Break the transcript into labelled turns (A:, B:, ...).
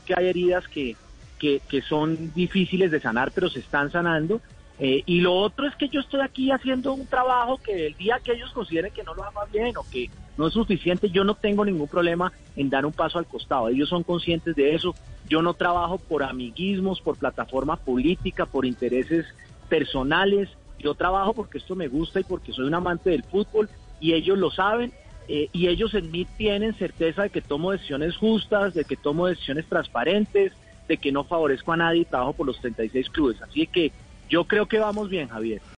A: que hay heridas que, que, son difíciles de sanar, pero se están sanando. Eh, y lo otro es que yo estoy aquí haciendo un trabajo que el día que ellos consideren que no lo haga bien o que no es suficiente, yo no tengo ningún problema en dar un paso al costado. Ellos son conscientes de eso. Yo no trabajo por amiguismos, por plataforma política, por intereses personales. Yo trabajo porque esto me gusta y porque soy un amante del fútbol y ellos lo saben eh, y ellos en mí tienen certeza de que tomo decisiones justas, de que tomo decisiones transparentes, de que no favorezco a nadie y trabajo por los 36 clubes. Así que yo creo que vamos bien, Javier.